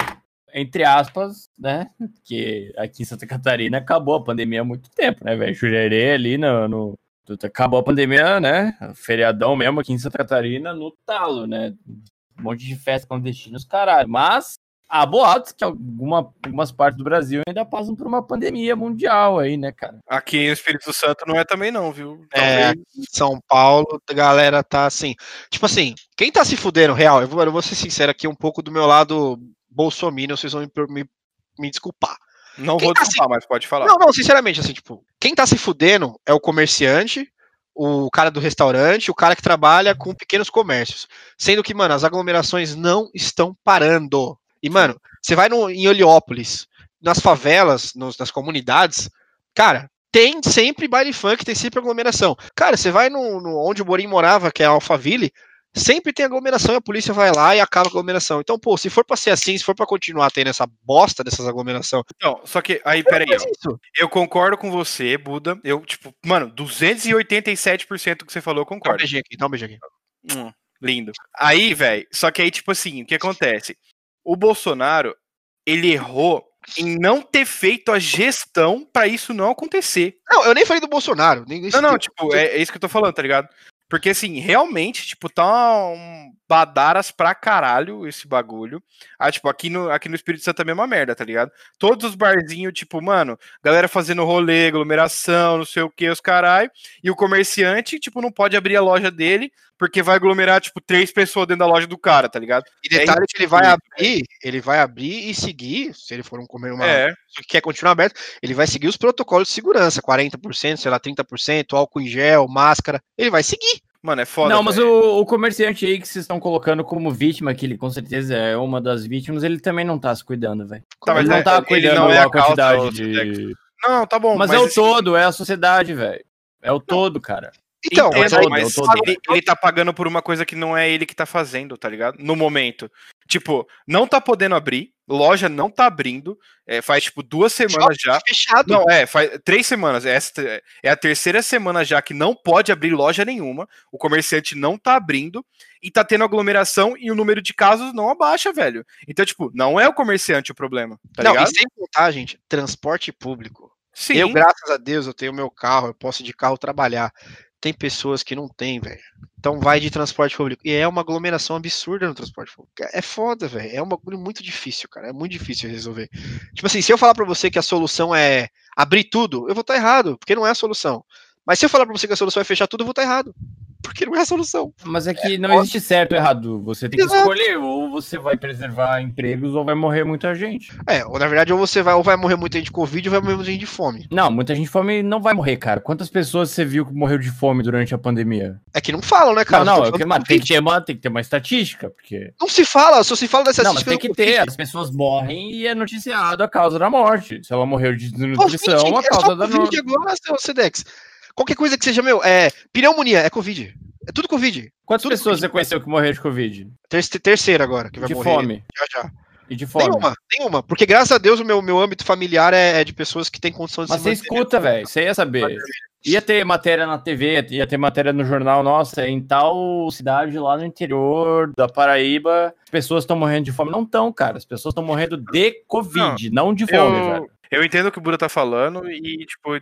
entre aspas, né? Que aqui em Santa Catarina acabou a pandemia há muito tempo, né, velho? Jurerê ali no, no- Acabou a pandemia, né? Feriadão mesmo aqui em Santa Catarina no talo, né? Um monte de festa clandestina, os caralho. Mas há boatos que alguma, algumas partes do Brasil ainda passam por uma pandemia mundial aí, né, cara? Aqui em Espírito Santo não é também não, viu? É, Talvez- em São Paulo, a galera tá assim. Tipo assim, quem tá se fudendo, real, eu vou, eu vou ser sincero aqui, um pouco do meu lado bolsominion, vocês vão me, me, me desculpar. não quem vou tá desculpar, mas pode falar. Não, não, sinceramente, assim, tipo, quem tá se fudendo é o comerciante, o cara do restaurante, o cara que trabalha com pequenos comércios. Sendo que, mano, as aglomerações não estão parando. E, mano, você vai no, em Heliópolis, nas favelas, nos- nas comunidades, cara, tem sempre baile funk, tem sempre aglomeração. Cara, você vai no, no- onde o Borim morava, que é Alphaville, sempre tem aglomeração e a polícia vai lá e acaba a aglomeração. Então, pô, se for pra ser assim, se for pra continuar tendo essa bosta dessas aglomerações, Não, só que aí, peraí, ó. isso. Eu concordo com você, Buda. Eu, tipo, mano, 287% que você falou, eu Dá um concordo. beijinho aqui, dá um beijinho aqui. Hum, lindo. Aí, velho, só que aí, tipo assim, o que acontece? O Bolsonaro, ele errou em não ter feito a gestão pra isso não acontecer. Não, eu nem falei do Bolsonaro. Nem, Não, não, tipo, é, é isso que eu tô falando, tá ligado? Porque, assim, realmente, tipo, tá um badaras pra caralho esse bagulho. Ah, tipo, aqui no, aqui no Espírito Santo é a mesma merda, tá ligado? Todos os barzinhos, tipo, mano, galera fazendo rolê, aglomeração, não sei o que, os caralho. E o comerciante, tipo, não pode abrir a loja dele, porque vai aglomerar, tipo, três pessoas dentro da loja do cara, tá ligado? E detalhe é que ele vai abrir, ele vai abrir e seguir, se ele for um comer uma. É. Se quer continuar aberto, ele vai seguir os protocolos de segurança, 40%, sei lá, 30%, álcool em gel, máscara. Ele vai seguir. Mano, é foda. não, mas o, o comerciante aí que vocês estão colocando como vítima, que ele com certeza é uma das vítimas, ele também não tá se cuidando, velho. Tá, mas ele não é- tá cuidando não é a a quantidade de. Não, tá bom. Mas, é o assim, todo, é a sociedade, velho. É o todo, cara. Então, Entendo, mas é mas é ele, ele tá pagando por uma coisa que não é ele que tá fazendo, tá ligado? No momento. Tipo, não tá podendo abrir, loja não tá abrindo, é, faz tipo duas semanas já. fechado. Não, é, faz três semanas. Essa é a terceira semana já que não pode abrir loja nenhuma. O comerciante não tá abrindo e tá tendo aglomeração e o número de casos não abaixa, velho. Então, tipo, não é o comerciante o problema, tá não, ligado? e sem contar, gente, transporte público. Sim. Eu, graças a Deus, eu tenho meu carro, eu posso de carro trabalhar. Tem pessoas que não têm, velho. Então vai de transporte público. E é uma aglomeração absurda no transporte público. É foda, velho. É um bagulho muito difícil, cara. É muito difícil resolver. Tipo assim, se eu falar pra você que a solução é abrir tudo, eu vou estar errado, porque não é a solução. Mas se eu falar pra você que a solução é fechar tudo, eu vou estar errado. Porque não é a solução. Mas é que não existe certo ou errado. Você tem que Exato. escolher, ou você vai preservar empregos, ou vai morrer muita gente. É, ou na verdade, ou você vai, ou vai morrer muita gente de Covid, ou vai morrer muita gente de fome. Não, muita gente de fome não vai morrer, cara. Quantas pessoas você viu que morreu de fome durante a pandemia? É que não falam, né, cara? não, não, é que, mano, tem que, ter uma, tem que ter uma estatística, porque. Não se fala, só se fala dessa Não, mas tem que ter. As pessoas morrem e é noticiado a causa da morte. Se ela morreu de desnutrição, a é causa da morte. Agora, seu Sedex. Qualquer coisa que seja, meu, é pneumonia, é Covid. É tudo Covid. Quantas tudo pessoas Covid. você conheceu que morreram de Covid? Terce- Terceira agora, que vai De morrer. fome. Já, já. E de fome. Nenhuma, nenhuma. Porque graças a Deus o meu, meu âmbito familiar é, é de pessoas que têm condição de Mas você manter. escuta, velho. Você ia saber. Ia ter matéria na TV, ia ter matéria no jornal, nossa, em tal cidade lá no interior da Paraíba, as pessoas estão morrendo de fome. Não estão, cara. As pessoas estão morrendo de Covid, não, de fome, eu, velho. eu entendo o que o Buda tá falando e, tipo,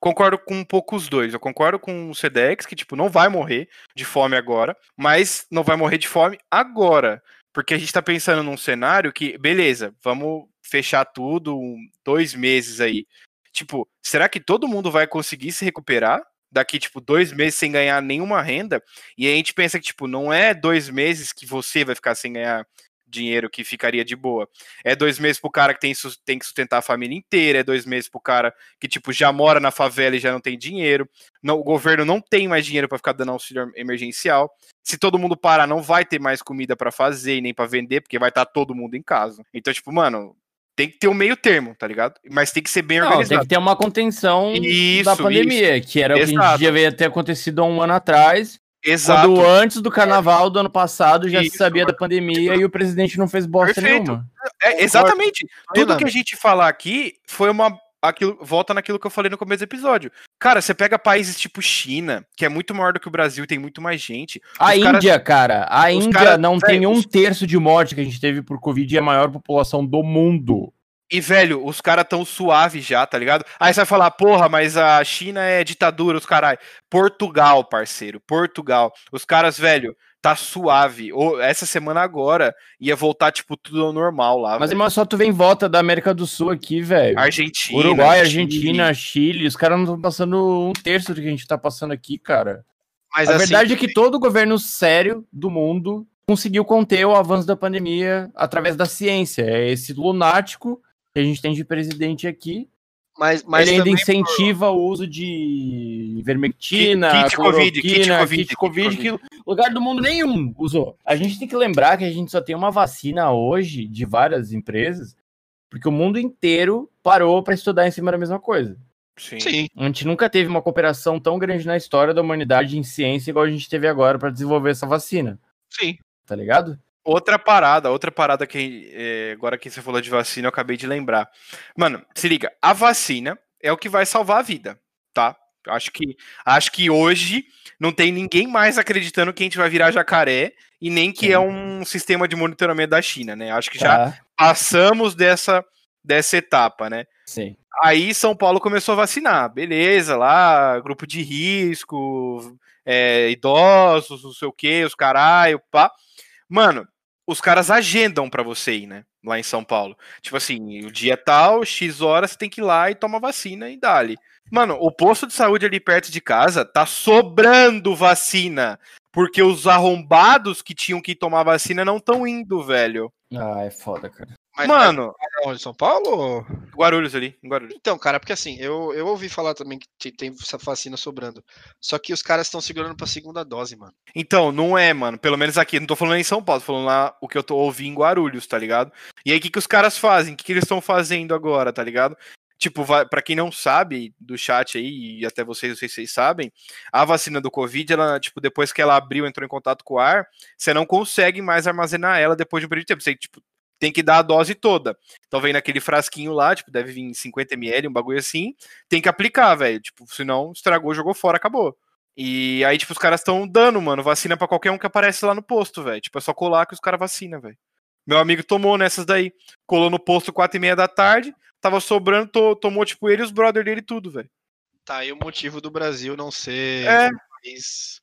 concordo com um pouco os dois. Eu concordo com o Sedex, que, tipo, não vai morrer de fome agora, mas não vai morrer de fome agora. Porque a gente tá pensando num cenário que, beleza, vamos fechar tudo, dois meses aí. Tipo, será que todo mundo vai conseguir se recuperar? Daqui, tipo, dois meses sem ganhar nenhuma renda. E a gente pensa que, tipo, não é dois meses que você vai ficar sem ganhar dinheiro que ficaria de boa. É dois meses pro cara que tem, tem que sustentar a família inteira, é dois meses pro cara que, tipo, já mora na favela e já não tem dinheiro. Não, o governo não tem mais dinheiro para ficar dando auxílio emergencial. Se todo mundo parar, não vai ter mais comida para fazer e nem para vender, porque vai estar todo mundo em casa. Então, tipo, mano, tem que ter um meio termo, tá ligado? Mas tem que ser bem Não, tem organizado. que ter uma contenção Isso, da pandemia, que era o que a Exato. gente devia ter acontecido há um ano atrás. Exato. Quando antes do carnaval do ano passado já se Isso, sabia da pandemia e o presidente não fez bosta Perfeito. nenhuma. É, exatamente. Tudo que a gente falar aqui foi uma. Aquilo, volta naquilo que eu falei no começo do episódio. Cara, você pega países tipo China, que é muito maior do que o Brasil, tem muito mais gente. A Os Índia, cara, a Índia cara- não velho, tem um os- terço de morte que a gente teve por Covid e é a maior população do mundo. E, velho, os caras tão suave já, tá ligado? Aí você vai falar, porra, mas a China é ditadura, os carai. Portugal, parceiro, Portugal. Os caras, velho, tá suave. Ou, essa semana agora ia voltar, tipo, tudo ao normal lá. Mas, irmão, só tu vem em volta da América do Sul aqui, velho. Argentina. Uruguai, Chile. Argentina, Chile, os caras não estão passando um terço do que a gente tá passando aqui, cara. Mas a assim, verdade é que todo governo sério do mundo conseguiu conter o avanço da pandemia através da ciência. É esse lunático que a gente tem de presidente aqui. mas, mas ele ainda incentiva o uso de ivermectina, Kit- kit Covid, kit Covid, kit Covid, que lugar do mundo nenhum usou. A gente tem que lembrar que a gente só tem uma vacina hoje de várias empresas, porque o mundo inteiro parou para estudar em cima da mesma coisa. Sim. Sim. A gente nunca teve uma cooperação tão grande na história da humanidade em ciência igual a gente teve agora para desenvolver essa vacina, Sim. tá ligado? Outra parada, outra parada que é, agora que você falou de vacina, eu acabei de lembrar. Mano, se liga, a vacina é o que vai salvar a vida, tá? Acho que, acho que hoje não tem ninguém mais acreditando que a gente vai virar jacaré e nem que é um sistema de monitoramento da China, né? Acho que já Tá? passamos dessa, dessa etapa, né? Sim. Aí São Paulo começou a vacinar, beleza, lá, grupo de risco, é, idosos, não sei o que, os caralho, pá. Mano, os caras agendam pra você ir, né? Lá em São Paulo. Tipo assim, o dia tal, X horas, você tem que ir lá e toma vacina e dá-lhe. Mano, o posto de saúde ali perto de casa tá sobrando vacina. Porque os arrombados que tinham que tomar vacina não estão indo, velho. Ah, é foda, cara. Mas, Mano, mas onde, São Paulo? Guarulhos ali, Guarulhos. Então, cara, porque assim, eu, eu ouvi falar também que te- tem essa vacina sobrando. Só que os caras estão segurando pra segunda dose, mano. Então, não é, mano. Pelo menos aqui, não tô falando em São Paulo, tô falando lá o que eu tô ouvindo em Guarulhos, tá ligado? E aí, o que, que os caras fazem? O que, que eles estão fazendo agora, tá ligado? Tipo, vai, pra quem não sabe do chat aí, e até vocês, não sei se vocês sabem, a vacina do Covid, ela, tipo, depois que ela abriu, entrou em contato com o ar, você não consegue mais armazenar ela depois de um período de tempo. Você, tipo, tem que dar a dose toda. Então vem naquele frasquinho lá, tipo, deve vir 50ml, um bagulho assim. Tem que aplicar, velho. Tipo, senão estragou, jogou fora, acabou. E aí, tipo, os caras estão dando, mano, vacina pra qualquer um que aparece lá no posto, velho. Tipo, é só colar que os caras vacina, velho. Meu amigo tomou nessas daí. Colou no posto 4 e meia da tarde, tava sobrando, to- tomou, tipo, ele e os brother dele tudo, velho. Tá aí o motivo do Brasil não ser É. um país.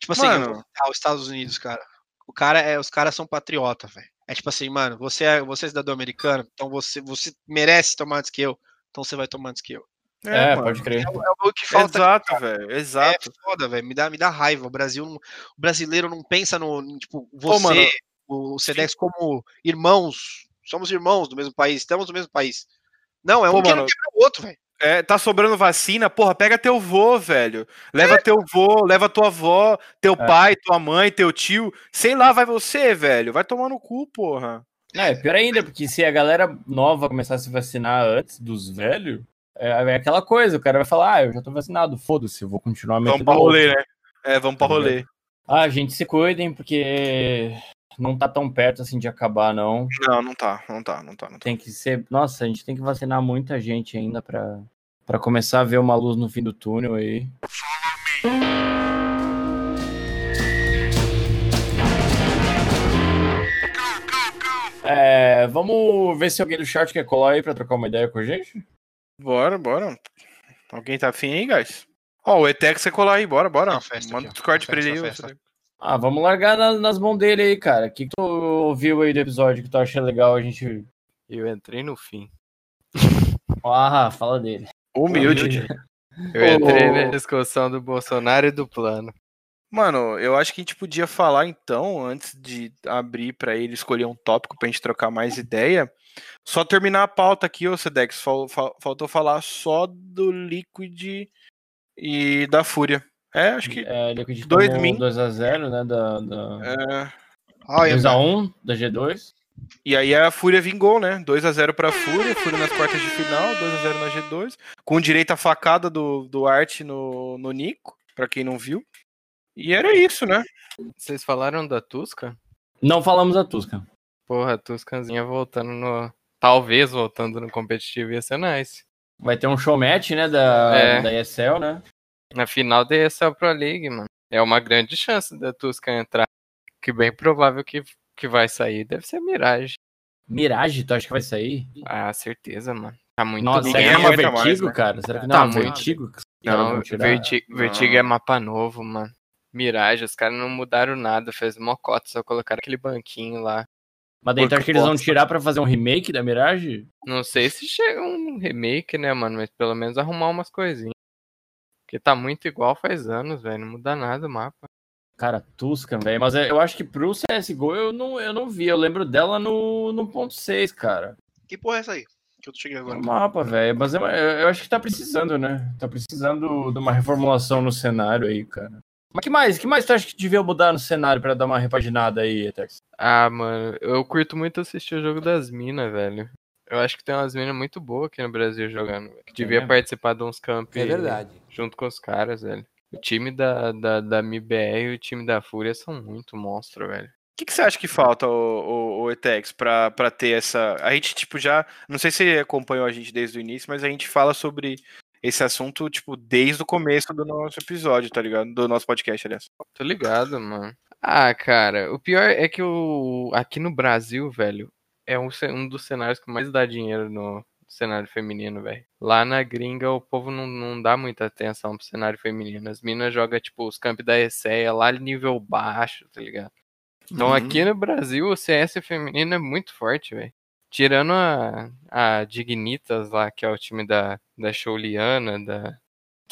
Tipo assim, Mano. os Estados Unidos, cara. O cara é, os caras são patriota, velho. É tipo assim, mano, você é, você é cidadão americano, então você, você merece tomar antes que eu, então você vai tomar antes que eu. É, mano. pode crer. É, o- é o que falta. Exato, velho. Exato. É foda, velho. Me dá, me dá raiva. O Brasil, não- o brasileiro não pensa no, em, tipo, você, mano. o Sedex como irmãos. Somos irmãos do mesmo país, estamos no mesmo país. Não, é um Pô, querendo mano. quebrar o outro, velho. É, tá sobrando vacina, porra, pega teu vô, velho. Leva teu vô, leva tua avó, teu É. pai, tua mãe, teu tio. Sei lá, vai você, velho. Vai tomar no cu, porra. É pior ainda, porque se a galera nova começar a se vacinar antes dos velhos, é, é aquela coisa, o cara vai falar, ah, eu já tô vacinado, foda-se, eu vou continuar Vamos pra rolê, né? É, vamos pra rolê. Ah, gente, se cuidem, porque não tá tão perto assim de acabar, não. Não, não tá, não tá, não tá, não tá. Tem que ser. Nossa, a gente tem que vacinar muita gente ainda pra, pra começar a ver uma luz no fim do túnel aí. É, vamos ver se alguém do chat quer colar aí pra trocar uma ideia com a gente? Bora, bora. Alguém tá afim aí, guys? Ó, o Etex você colar aí, bora, bora. Manda o. Discord pra ele aí. Ah, vamos largar na- nas mãos dele aí, cara. O que, que tu ouviu aí do episódio que tu acha legal a gente. Eu entrei no fim. Ah, fala dele. Humilde. Eu Ô, entrei na discussão do Bolsonaro e do plano. Mano, eu acho que a gente podia falar então, antes de abrir pra ele escolher um tópico pra gente trocar mais ideia, só terminar a pauta aqui, ô Sedex. Fal- fal- faltou falar só do Liquid e da Fúria. É, acho que. É, tomou min. 2x0, né? Da, da... é, Olha, 2x1 da G2. E aí a Fúria vingou, né? 2x0 pra Fúria, Fúria nas quartas de final, 2x0 na G2, com direito à facada do, do Art no, no Nico, pra quem não viu. E era isso, né? Vocês falaram da Tusca? Não falamos da Tusca. Porra, a Tuscanzinha voltando no. Talvez voltando no competitivo ia ser nice. Vai ter um show match, né? Da, É. da ESL, né? Na final da ESL Pro League, mano. É uma grande chance da Tusca entrar. Que bem provável que, que vai sair. Deve ser Mirage. Mirage, tu acha que vai sair? Ah, certeza, mano. Tá muito Nossa, ninguém será que não é mais, Vertigo, né? cara? Será que Tá não é muito. Vertigo? Não, vão tirar? Verti Não. Vertigo é mapa novo, mano. Mirage, os caras não mudaram nada, fez mocota, só colocaram aquele banquinho lá. Mas daí tu acha que eles vão tirar pra fazer um remake da Mirage? Não sei se chega um remake, né, mano? Mas pelo menos arrumar umas coisinhas. Porque tá muito igual faz anos, velho. Não muda nada o mapa. Cara, Tuscan, velho. Mas é, eu acho que pro CSGO eu não, eu não vi. Eu lembro dela no, no ponto 6, cara. que porra é essa aí? Que eu cheguei É agora. um mapa, velho. Mas eu, eu- eu acho que tá precisando, né? Tá precisando de uma reformulação no cenário aí, cara. Mas que mais? que mais tu acha que devia mudar no cenário pra dar uma repaginada aí, Etex? Ah, mano, eu curto muito assistir o jogo das minas, velho. Eu acho que tem umas minas muito boas aqui no Brasil jogando. velho, Que devia mesmo? participar de uns camp É verdade. junto com os caras, velho. O time da, da, da MBR e o time da Fúria são muito monstro, velho. O que, que você acha que falta, o, o, o Etex, pra, pra ter essa. A gente, tipo, já. Não sei se você acompanhou a gente desde o início, mas a gente fala sobre esse assunto, tipo, desde o começo do nosso episódio, tá ligado? Do nosso podcast, aliás. Tô ligado, mano. Ah, cara, o pior é que o aqui no Brasil, velho, é um, um dos cenários que mais dá dinheiro no cenário feminino, velho. Lá na gringa o povo não, não dá muita atenção pro cenário feminino. As minas jogam, tipo, os campos da ESEA lá nível baixo, tá ligado? Então Uhum. aqui no Brasil o CS feminino é muito forte, velho. Tirando a, a Dignitas lá, que é o time da, da Shouliana, da,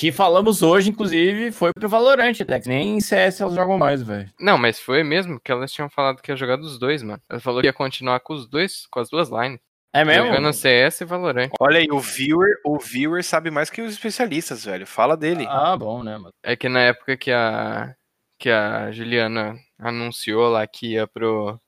Que falamos hoje, inclusive, foi pro Valorant, Etex. Nem em CS elas jogam mais, velho. Não, mas foi mesmo que elas tinham falado que ia jogar dos dois, mano. Ela falou que ia continuar com os dois, com as duas lines. É mesmo? Jogando CS e Valorant. Olha aí, o viewer, o viewer sabe mais que os especialistas, velho. Fala dele. Ah, bom, né, mano? É que na época que a que a Juliana anunciou lá que ia pro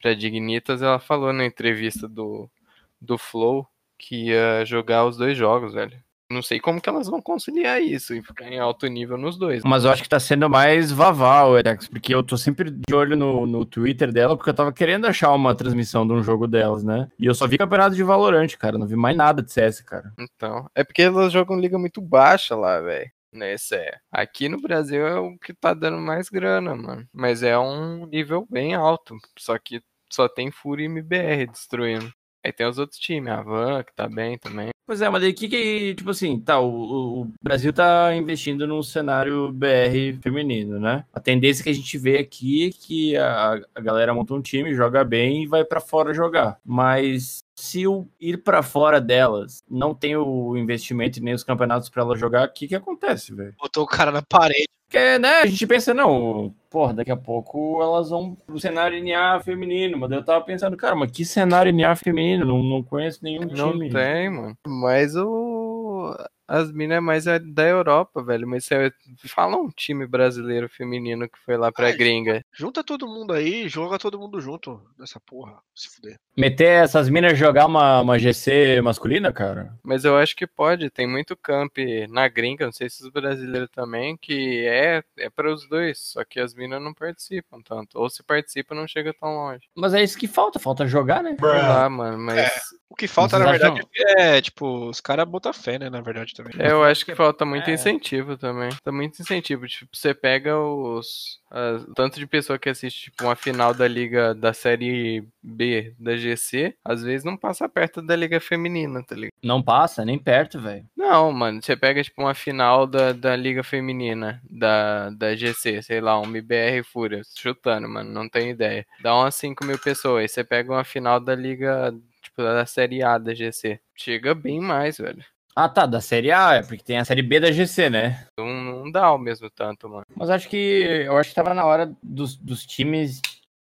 pra Dignitas, ela falou na entrevista do do Flow que ia jogar os dois jogos, velho. Não sei como que elas vão conciliar isso e ficar em alto nível nos dois. Mas eu acho que tá sendo mais vaval, Etex, porque eu tô sempre de olho no, no Twitter dela, porque eu tava querendo achar uma transmissão de um jogo delas, né? E eu só vi campeonato de Valorant, cara. Não vi mais nada de CS, cara. Então, é porque elas jogam liga muito baixa lá, velho. Nesse é. Aqui no Brasil é o que tá dando mais grana, mano. Mas é um nível bem alto. Só que só tem Fúria e MBR destruindo. Aí tem os outros times, a Van, que tá bem também. Pois é, mas daí que que, tipo assim, tá, o, o- o Brasil tá investindo num cenário BR feminino, né? A tendência que a gente vê aqui é que a, a galera monta um time, joga bem e vai pra fora jogar. Mas se o ir pra fora delas não tem o investimento e nem os campeonatos pra ela jogar, o que que acontece, velho? Botou o cara na parede. Porque, né, a gente pensa, não, porra, daqui a pouco elas vão pro cenário NA feminino, mas eu tava pensando, cara, mas que cenário NA feminino? Não, não conheço nenhum Não time. tem, mano. Mas o. As minas é mais é da Europa, velho. Mas você fala um time brasileiro feminino que foi lá pra Ai, gringa. Junta todo mundo aí, joga todo mundo junto nessa porra. Se fuder. Meter essas minas jogar uma, uma GC masculina, cara? Mas eu acho que pode. Tem muito camp na gringa, não sei se os brasileiros também, que é, é para os dois. Só que as minas não participam tanto. Ou se participam, não chega tão longe. Mas é isso que falta, falta jogar, né? Lá, mano. Mas O que falta, Vocês na acham- verdade, é, tipo, os caras botar fé, né, na verdade, também. eu acho que falta muito É. incentivo também. Falta muito incentivo. Tipo, você pega os. as- o tanto de pessoa que assiste, tipo, uma final da liga da série B da GC, às vezes não passa perto da liga feminina, tá ligado? Não passa, nem perto, velho. Não, mano, você pega, tipo, uma final da, da Liga Feminina, da, da GC, sei lá, um MBR Fúria, chutando, mano, não tenho ideia. Dá umas 5 mil pessoas, aí você pega uma final da Liga, tipo, da Série A da GC. Chega bem mais, velho. Ah, tá, da Série A, é porque tem a Série B da GC, né? Não, não dá o mesmo tanto, mano. Mas acho que eu acho que tava na hora dos, dos times,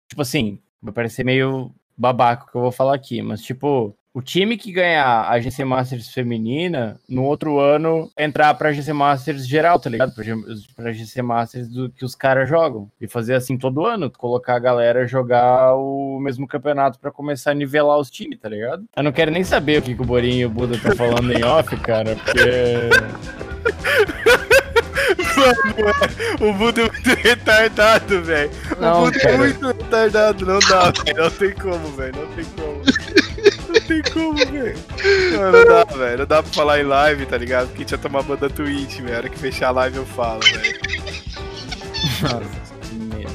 tipo assim, vai parecer meio babaca o que eu vou falar aqui, mas tipo, o time que ganhar a GC Masters feminina, no outro ano entrar pra GC Masters geral, tá ligado? Pra, pra GC Masters do que os caras jogam. E fazer assim todo ano, colocar a galera jogar o mesmo campeonato pra começar a nivelar os times, tá ligado? Eu não quero nem saber o que, que o Borinho e o Buda tá falando em off, cara, porque. O Buda é muito retardado, velho. O Buda é muito retardado. Não dá, velho. Não tem como, velho. Não tem como. Não, não dá, velho. Não dá pra falar em live, tá ligado? Porque a gente ia tomar banda Twitch, velho. A hora que fechar a live eu falo, velho. Nossa, que medo.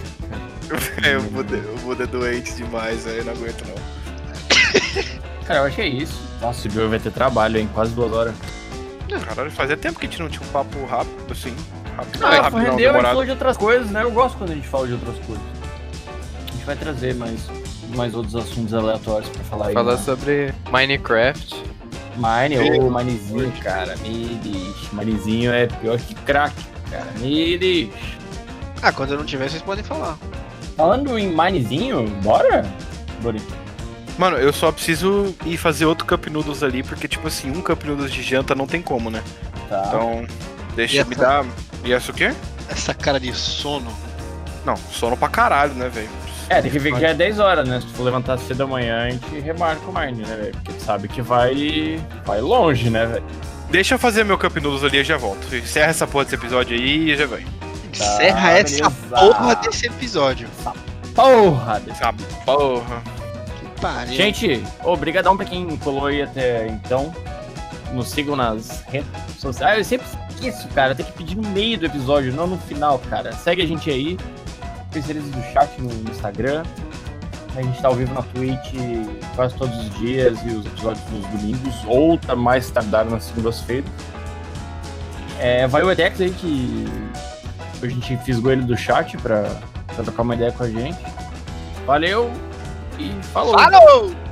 É, o Buda, o Buda é doente demais, velho. Eu não aguento, não. Cara, eu acho que é isso. Nossa, o Bill vai ter trabalho, hein? Quase duas horas. Caralho, fazia tempo que a gente não tinha um papo rápido, assim. Rápido, Ah, rápido, não, rendeu e demorado. falou de outras coisas, né? Eu gosto quando a gente fala de outras coisas. A gente vai trazer mais, mais outros assuntos aleatórios pra falar aí. Falar né? sobre Minecraft. Mine, ô, Minezinho, cara. Me diz. Minezinho é pior que crack, cara. Me diz. Ah, quando eu não tiver, vocês podem falar. Falando em Minezinho, bora? Bora. Mano, eu só preciso ir fazer outro Cup Noodles ali, porque, tipo assim, um Cup Noodles de janta não tem como, né? Tá. Então, deixa E eu me dar. E essa o quê? Essa cara de sono. Não, sono pra caralho, né, velho? É, tem que ver que já é 10 horas, né? Se tu for levantar cedo da manhã, a gente remarca o Mine, né, velho? Porque tu sabe que vai. vai longe, né, velho? Deixa eu fazer meu Cup Noodles ali e já volto. Encerra essa porra desse episódio aí e já vem. Encerra essa beleza. porra desse episódio. Porra! Essa porra. Que pariu. Gente, obrigadão pra quem colou aí até então. Nos sigam nas redes sociais. Ah, eu sempre esqueço, cara. Tem que pedir no meio do episódio, não no final, cara. Segue a gente aí. Especialistas do chat no Instagram. A gente tá ao vivo na Twitch quase todos os dias e os episódios nos domingos, ou tá mais tardar nas segundas-feiras. É, vai o Edex aí que a gente fisgou ele do chat pra trocar uma ideia com a gente. Valeu e falou! Falou!